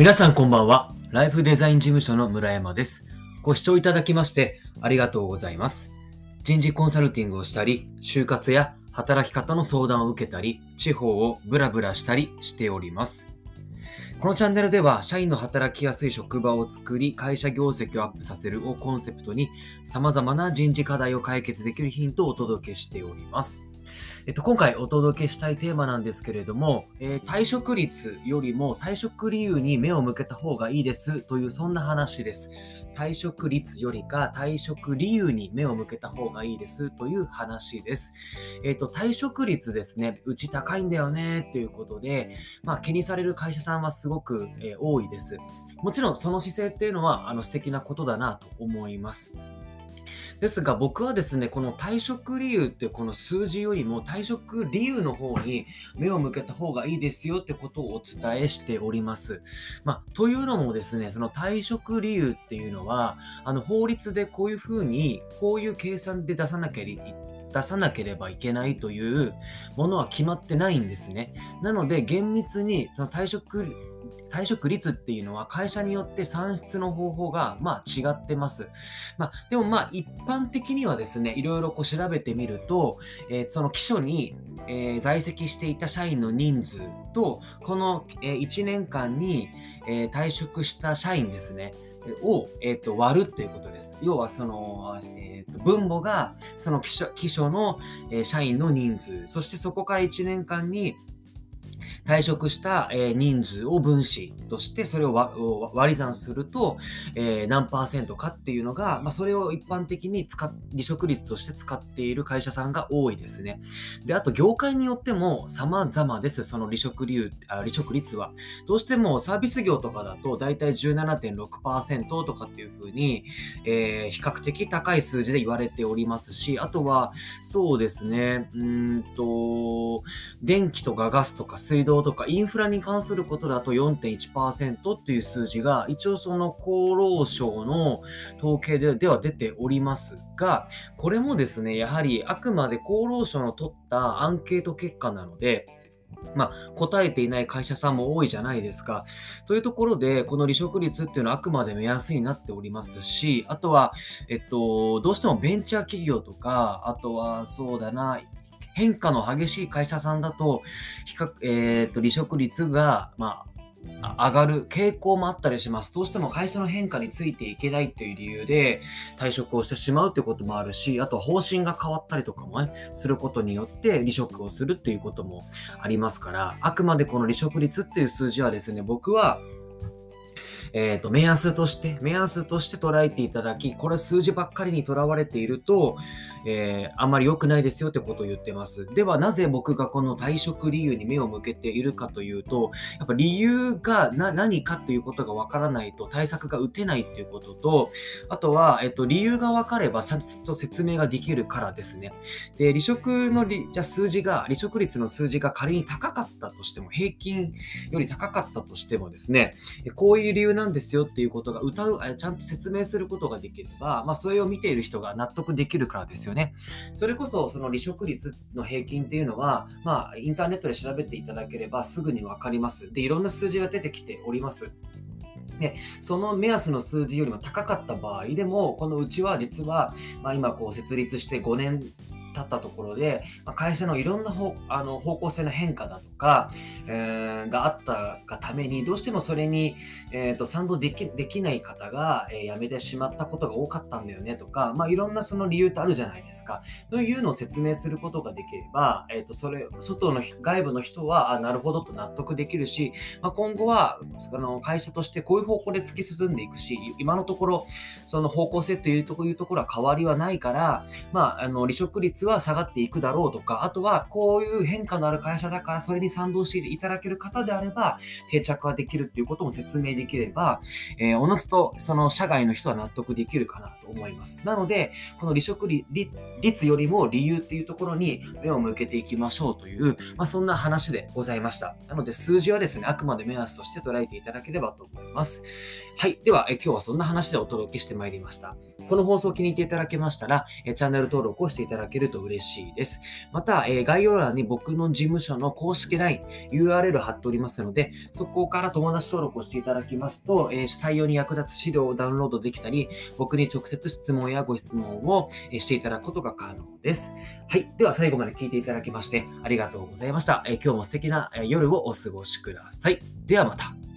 皆さんこんばんは。ライフデザイン事務所の村山です。ご視聴いただきましてありがとうございます。人事コンサルティングをしたり、就活や働き方の相談を受けたり、地方をブラブラしたりしております。このチャンネルでは、社員の働きやすい職場を作り、会社業績をアップさせるをコンセプトに、様々な人事課題を解決できるヒントをお届けしております。えっと、今回お届けしたいテーマなんですけれども、えー退職率よりも退職理由に目を向けた方がいいですというそんな話です。退職率よりか退職理由に目を向けた方がいいですという話です。えっと、退職率ですね、うち高いんだよねということで、まあ、気にされる会社さんはすごく、えー多いです。もちろんその姿勢っていうのはあの素敵なことだなと思います。ですが僕はですね、この退職理由ってこの数字よりも退職理由の方に目を向けた方がいいですよってことをお伝えしております。まあ、というのもですね、その退職理由っていうのは、あの法律でこういうふうに、こういう計算で出さなきゃい出さなければいけないというものは決まってないんですね。なので厳密にその退職退職率っていうのは会社によって算出の方法がまあ違ってます。まあ、でもまあ一般的にはですね、いろいろこう調べてみると、えーその基礎に、えー在籍していた社員の人数と、この、え1年間に、え退職した社員ですね、を、えーと割るっていうことです。要はその、えーと分母がその基礎基礎の、えー社員の人数、そしてそこから1年間に退職した、え人数を分子としてそれを割り算すると、え何パーセントかっていうのが、まあ、それを一般的に使離職率として使っている会社さんが多いですね。で、あと業界によっても様々です、その離職理由あ離職率は。どうしてもサービス業とかだと大体17.6%とかっていうふうに、えー比較的高い数字で言われておりますし、あとはそうですね、うんと、電気とかガスとか水道とかインフラに関することだと4.1%っていう数字が一応その厚労省の統計ででは出ておりますが、これもですね、やはりあくまで厚労省の取ったアンケート結果なので、まあ、答えていない会社さんも多いじゃないですか。というところで、この離職率っていうのはあくまで目安になっておりますし、あとは、えっと、どうしてもベンチャー企業とか、あとはそうだな、変化の激しい会社さんだと、比較えー、と離職率が、まあ、上がる傾向もあったりします。どうしても会社の変化についていけないという理由で退職をしてしまうということもあるし、あと方針が変わったりとかもね、することによって離職をするっていうこともありますから、あくまでこの離職率っていう数字はですね、僕はえー、と目安として、目安として捉えていただき、これ数字ばっかりにとらわれていると、えーあんまり良くないですよってことを言ってます。では、なぜ僕がこの退職理由に目を向けているかというと、やっぱ理由が何かということがわからないと対策が打てないっていうことと、あとは、えっと、理由が分かればちゃんと説明ができるからですね。で、離職のりじゃ数字が、離職率の数字が仮に高かったとしても、平均より高かったとしてもですね、こういう理由なんですよっていうことが歌う、ちゃんと説明することができれば、まあ、それを見ている人が納得できるからですよね。それこそ、その離職率の平均っていうのは、まあ、インターネットで調べていただければすぐに分かります。で、いろんな数字が出てきております。で、その目安の数字よりも高かった場合でも、このうちは実は、まあ、今こう設立して5年経ったところで、まあ会社のいろんな方あの方向性の変化だとか、えーがあったがために、どうしてもそれに、えーと賛同できできない方が、えー辞めてしまったことが多かったんだよねとか、まあ、いろんなその理由ってあるじゃないですか。というのを説明することができれば、えー、とそれ外の外部の人はあなるほどと納得できるし、まあ、今後はあの会社としてこういう方向で突き進んでいくし、今のところその方向性というところいうところは変わりはないから、まあ、あの離職率はは下がっていくだろうとか、あとはこういう変化のある会社だからそれに賛同していただける方であれば定着はできるっていうことも説明できれば、えーおのずとその社外の人は納得できるかなと思います。なので、この離職率率よりも理由っていうところに目を向けていきましょうという、まあ、そんな話でございました。なので数字はですね、あくまで目安として捉えていただければと思います。はい。では、え今日はそんな話でお届けしてまいりました。この放送を気に入っていただけましたら、えチャンネル登録をしていただけるると嬉しいです。また、えー、概要欄に僕の事務所の公式 LINE、URL 貼っておりますので、そこから友達登録をしていただきますと、えー、採用に役立つ資料をダウンロードできたり、僕に直接質問やご質問をしていただくことが可能です。はい。では、最後まで聞いていただきまして、ありがとうございました。えー、今日も素敵な夜をお過ごしください。ではまた。